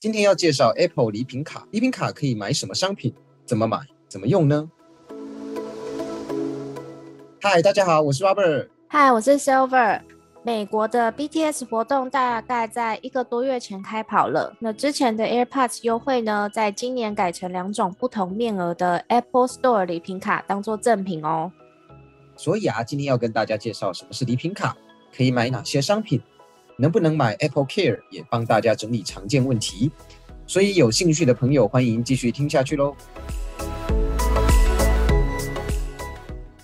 今天要介绍 Apple 礼品卡，礼品卡可以买什么商品？怎么买？怎么用呢？嗨，大家好，我是 Robert。嗨，我是 Silver。美国的 BTS 活动大概在一个多月前开跑了。那之前的 AirPods 优惠呢，在今年改成两种不同面额的 Apple Store 礼品卡当做赠品哦。所以啊，今天要跟大家介绍什么是礼品卡，可以买哪些商品。能不能买 Apple Care 也帮大家整理常见问题，所以有兴趣的朋友欢迎继续听下去喽。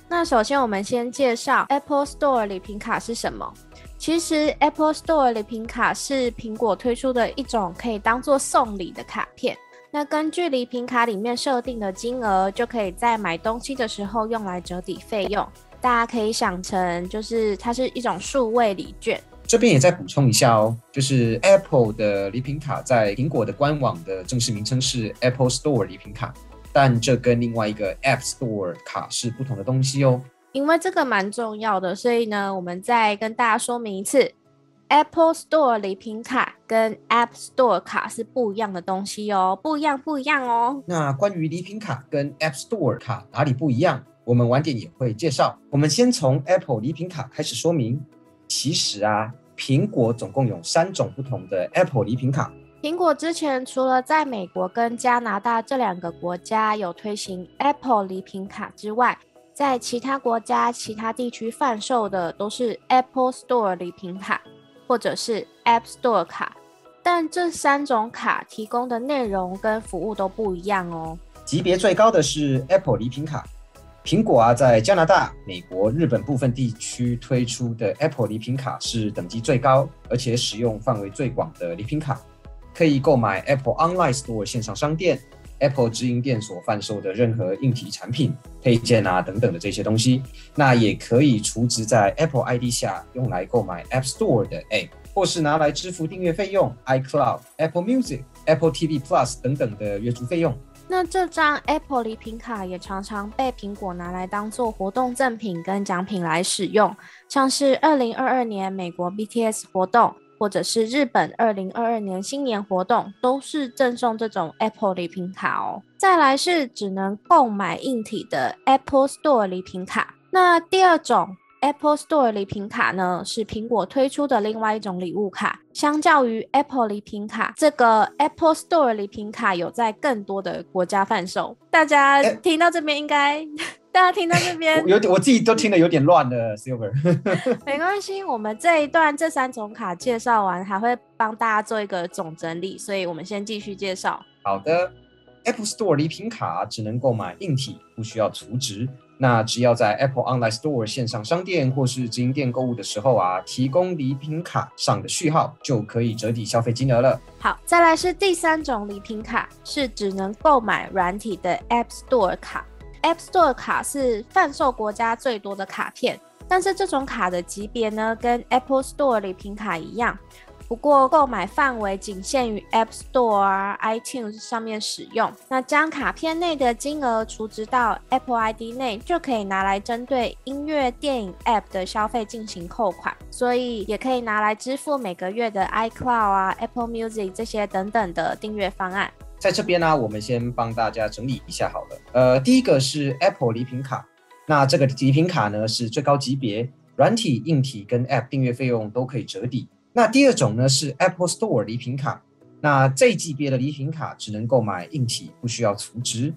那首先我们先介绍 Apple Store 礼品卡是什么。其实 Apple Store 礼品卡是苹果推出的一种可以当做送礼的卡片。那根据礼品卡里面设定的金额，就可以在买东西的时候用来折抵费用。大家可以想成就是它是一种数位礼券。这边也再补充一下哦，就是 Apple 的礼品卡在苹果的官网的正式名称是 Apple Store 礼品卡，但这跟另外一个 App Store 卡是不同的东西哦。因为这个蛮重要的，所以呢，我们再跟大家说明一次，Apple Store 礼品卡跟 App Store 卡是不一样的东西哦，不一样，不一样哦。那关于礼品卡跟 App Store 卡哪里不一样，我们晚点也会介绍。我们先从 Apple 礼品卡开始说明。其实啊，苹果总共有三种不同的 Apple 礼品卡。苹果之前除了在美国跟加拿大这两个国家有推行 Apple 礼品卡之外，在其他国家、其他地区贩售的都是 Apple Store 礼品卡或者是 App Store 卡。但这三种卡提供的内容跟服务都不一样哦。级别最高的是 Apple 礼品卡。苹果啊，在加拿大、美国、日本部分地区推出的 Apple 礼品卡是等级最高，而且使用范围最广的礼品卡，可以购买 Apple Online Store 线上商店、Apple 直营店所贩售的任何硬体产品、配件啊等等的这些东西。那也可以储值在 Apple ID 下，用来购买 App Store 的 App，或是拿来支付订阅费用、iCloud、Apple Music、Apple TV Plus 等等的月租费用。那这张 Apple 礼品卡也常常被苹果拿来当做活动赠品跟奖品来使用，像是二零二二年美国 BTS 活动，或者是日本二零二二年新年活动，都是赠送这种 Apple 礼品卡哦。再来是只能购买硬体的 Apple Store 礼品卡，那第二种。Apple Store 礼品卡呢，是苹果推出的另外一种礼物卡。相较于 Apple 礼品卡，这个 Apple Store 礼品卡有在更多的国家贩售。大家听到这边应该，大家听到这边有点，我自己都听得有点乱了。Silver，没关系，我们这一段这三种卡介绍完，还会帮大家做一个总整理，所以我们先继续介绍。好的，Apple Store 礼品卡只能购买硬体，不需要储值。那只要在 Apple Online Store 线上商店或是直营店购物的时候啊，提供礼品卡上的序号，就可以折抵消费金额了。好，再来是第三种礼品卡，是只能购买软体的 App Store 卡。App Store 卡是贩售国家最多的卡片，但是这种卡的级别呢，跟 Apple Store 礼品卡一样。不过购买范围仅限于 App Store 啊、iTunes 上面使用。那将卡片内的金额储值到 Apple ID 内，就可以拿来针对音乐、电影 App 的消费进行扣款。所以也可以拿来支付每个月的 iCloud 啊、Apple Music 这些等等的订阅方案。在这边呢，我们先帮大家整理一下好了。呃，第一个是 Apple 礼品卡，那这个礼品卡呢是最高级别，软体、硬体跟 App 订阅费用都可以折抵。那第二种呢是 Apple Store 礼品卡，那这级别的礼品卡只能购买硬体，不需要储值。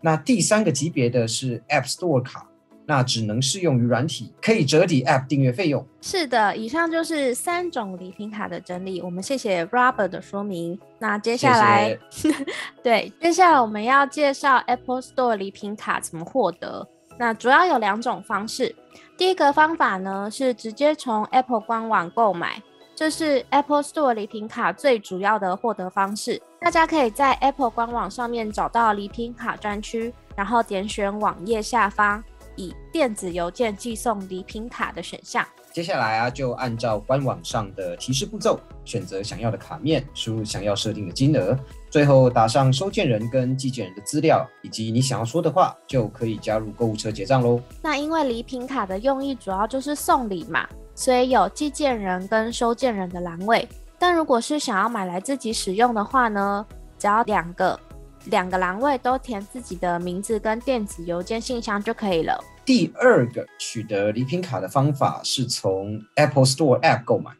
那第三个级别的是 App Store 卡，那只能适用于软体，可以折抵 App 订阅费用。是的，以上就是三种礼品卡的整理。我们谢谢 Robert 的说明。那接下来，对，接下来我们要介绍 Apple Store 礼品卡怎么获得。那主要有两种方式。第一个方法呢是直接从 Apple 官网购买。这是 Apple Store 礼品卡最主要的获得方式。大家可以在 Apple 官网上面找到礼品卡专区，然后点选网页下方以电子邮件寄送礼品卡的选项。接下来啊，就按照官网上的提示步骤，选择想要的卡面，输入想要设定的金额，最后打上收件人跟寄件人的资料以及你想要说的话，就可以加入购物车结账喽。那因为礼品卡的用意主要就是送礼嘛。所以有寄件人跟收件人的栏位，但如果是想要买来自己使用的话呢，只要两个两个栏位都填自己的名字跟电子邮件信箱就可以了。第二个取得礼品卡的方法是从 Apple Store App 购买。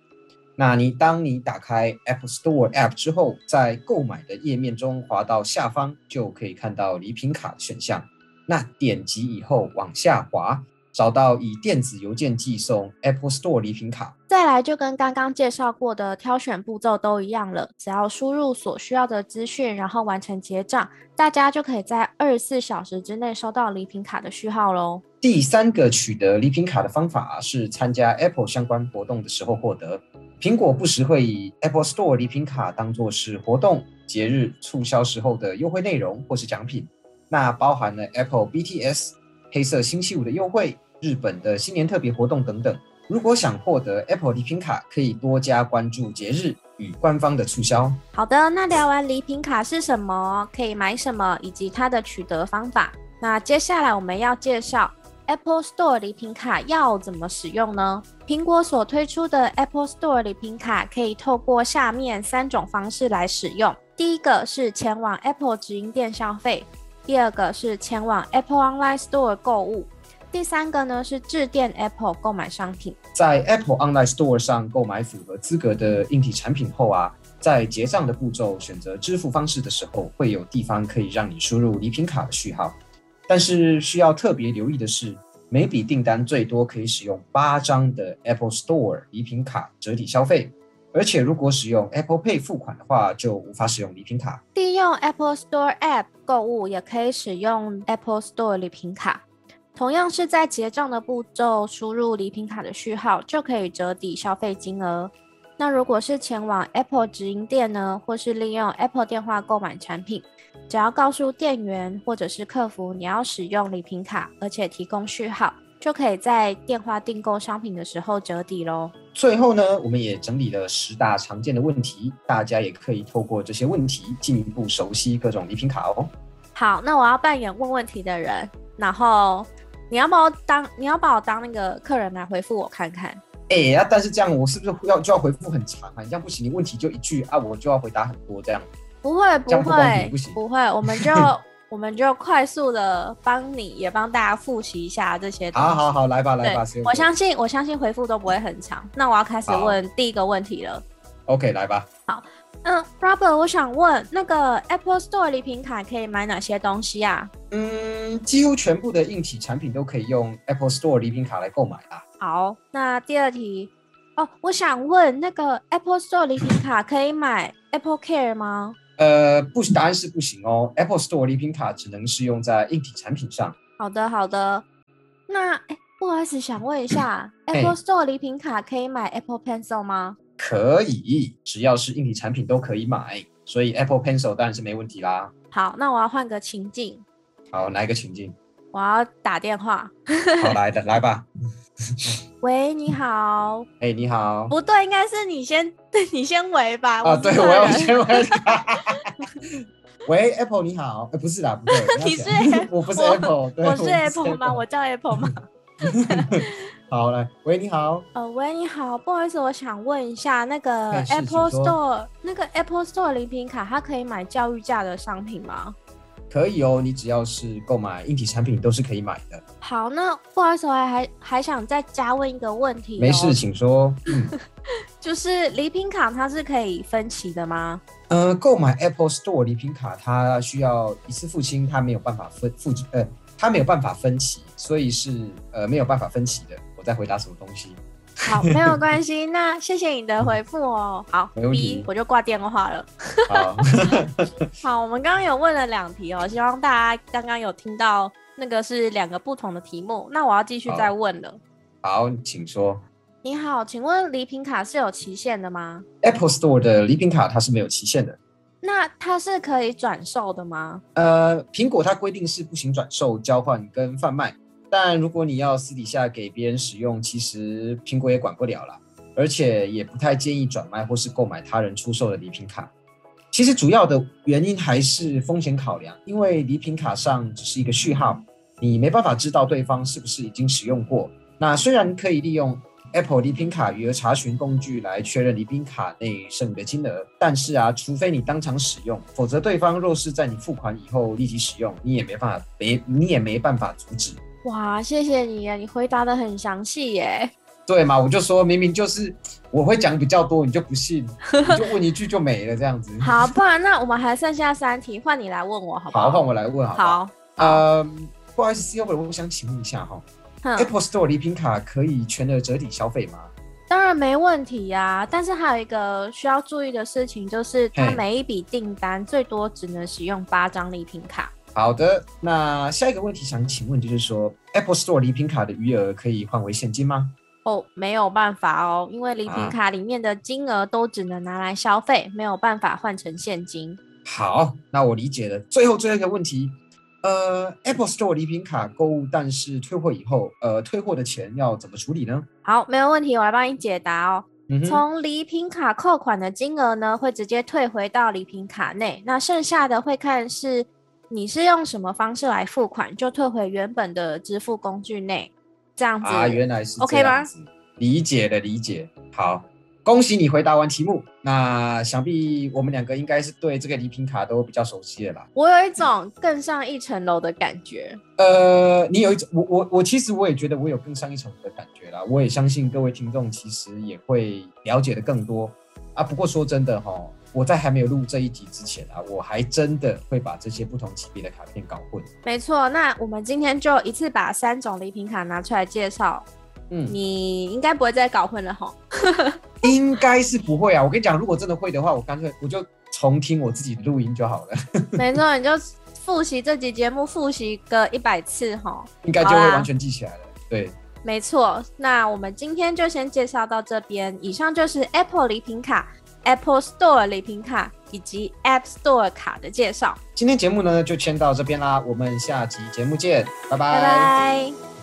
那你当你打开 Apple Store App 之后，在购买的页面中滑到下方，就可以看到礼品卡的选项。那点击以后往下滑。找到以电子邮件寄送 Apple Store 礼品卡，再来就跟刚刚介绍过的挑选步骤都一样了，只要输入所需要的资讯，然后完成结账，大家就可以在二十四小时之内收到礼品卡的序号喽。第三个取得礼品卡的方法是参加 Apple 相关活动的时候获得。苹果不时会以 Apple Store 礼品卡当做是活动、节日促销时候的优惠内容或是奖品，那包含了 Apple BTS 黑色星期五的优惠。日本的新年特别活动等等，如果想获得 Apple 礼品卡，可以多加关注节日与官方的促销。好的，那聊完礼品卡是什么，可以买什么，以及它的取得方法，那接下来我们要介绍 Apple Store 礼品卡要怎么使用呢？苹果所推出的 Apple Store 礼品卡可以透过下面三种方式来使用。第一个是前往 Apple 直营店消费，第二个是前往 Apple Online Store 购物。第三个呢是致电 Apple 购买商品，在 Apple Online Store 上购买符合资格的硬体产品后啊，在结账的步骤选择支付方式的时候，会有地方可以让你输入礼品卡的序号。但是需要特别留意的是，每笔订单最多可以使用八张的 Apple Store 礼品卡折抵消费，而且如果使用 Apple Pay 付款的话，就无法使用礼品卡。利用 Apple Store App 购物也可以使用 Apple Store 礼品卡。同样是在结账的步骤输入礼品卡的序号，就可以折抵消费金额。那如果是前往 Apple 直营店呢，或是利用 Apple 电话购买产品，只要告诉店员或者是客服你要使用礼品卡，而且提供序号，就可以在电话订购商品的时候折抵喽。最后呢，我们也整理了十大常见的问题，大家也可以透过这些问题进一步熟悉各种礼品卡哦。好，那我要扮演问问题的人，然后。你要把我当你要把我当那个客人来回复我看看。哎呀，但是这样我是不是要就要回复很长啊？你这样不行，你问题就一句啊，我就要回答很多这样。不会不会不行不会，我们就 我们就快速的帮你也帮大家复习一下这些。好好好，来吧来吧，我相信我相信回复都不会很长。那我要开始问第一个问题了。OK，来吧。好，嗯，Robert，我想问那个 Apple Store 礼品卡可以买哪些东西啊？嗯，几乎全部的硬体产品都可以用 Apple Store 礼品卡来购买啦。好，那第二题哦，我想问那个 Apple Store 礼品卡可以买 Apple Care 吗？呃，不，答案是不行哦。Apple Store 礼品卡只能适用在硬体产品上。好的，好的。那哎，不好意思，想问一下，Apple Store 礼品卡可以买 Apple Pencil 吗？可以，只要是硬体产品都可以买，所以 Apple Pencil 当然是没问题啦。好，那我要换个情境。好，哪一个情境？我要打电话。好，来的，来吧。喂，你好。哎，你好。不对，应该是你先，对你先喂吧。啊，对，我要先喂。喂，Apple，你好。哎，不是啦，不对。你是？我不是 Apple。我是 Apple 吗？我叫 Apple 吗？好，来，喂，你好。呃，喂，你好，不好意思，我想问一下，那个 Apple Store 那个 Apple Store 礼品卡，它可以买教育价的商品吗？可以哦，你只要是购买硬体产品都是可以买的。好，那不好意思，我还还还想再加问一个问题。没事，请说。嗯 就是礼品卡它是可以分期的吗？呃，购买 Apple Store 礼品卡，它需要一次付清，它没有办法分付呃，它没有办法分期，所以是呃没有办法分期的。我在回答什么东西？好，没有关系。那谢谢你的回复哦。好，B，我就挂电话了。好，好，我们刚刚有问了两题哦，希望大家刚刚有听到那个是两个不同的题目。那我要继续再问了。好，请说。你好，请问礼品卡是有期限的吗？Apple Store 的礼品卡它是没有期限的。那它是可以转售的吗？呃，苹果它规定是不行转售、交换跟贩卖。但如果你要私底下给别人使用，其实苹果也管不了了，而且也不太建议转卖或是购买他人出售的礼品卡。其实主要的原因还是风险考量，因为礼品卡上只是一个序号，你没办法知道对方是不是已经使用过。那虽然可以利用 Apple 礼品卡余额查询工具来确认礼品卡内剩余的金额。但是啊，除非你当场使用，否则对方若是在你付款以后立即使用，你也没办法没你也没办法阻止。哇，谢谢你啊，你回答的很详细耶。对嘛，我就说明明就是我会讲比较多，你就不信，你就问一句就没了这样子。好，不然那我们还剩下三题，换你来问我好不好？好，换我来问好不好？好，呃，不好意思，C O 我想请问一下哈哼，Apple Store 礼品卡可以全额折抵消费吗？当然没问题呀、但是还有一个需要注意的事情，就是它每一笔订单最多只能使用八张礼品卡。好的，那下一个问题想请问就是说，Apple Store 礼品卡的余额可以换为现金吗？哦，没有办法哦，因为礼品啊卡里面的金额都只能拿来消费，没有办法换成现金。好，那我理解了。最后最后一个问题，呃，Apple Store 礼品卡购物，但是退货以后，呃，退货的钱要怎么处理呢？好，没有问题，我来帮你解答哦。嗯，从礼品卡扣款的金额呢，会直接退回到礼品卡内，那剩下的会看是你是用什么方式来付款，就退回原本的支付工具内，这样子。啊，原来是 OK 吗理解的，理解。好，恭喜你回答完题目。那想必我们两个应该是对这个礼品卡都比较熟悉的啦。我有一种更上一层楼的感觉。呃，你有一种，我我我其实我也觉得我有更上一层楼的感觉啦。我也相信各位听众其实也会了解的更多啊。不过说真的哈，我在还没有录这一集之前啊，我还真的会把这些不同级别的卡片搞混。没错，那我们今天就一次把三种礼品卡拿出来介绍，嗯，你应该不会再搞混了吼。应该是不会啊。我跟你讲，如果真的会的话，我干脆我就重听我自己的录音就好了，没错，你就复习这集节目，复习个一百次哈。应该就会完全记起来了。对，没错，那我们今天就先介绍到这边。以上就是 Apple 礼品卡、Apple Store 礼品卡以及 App Store 卡的介绍。今天节目呢就先到这边啦，我们下集节目见，拜拜拜。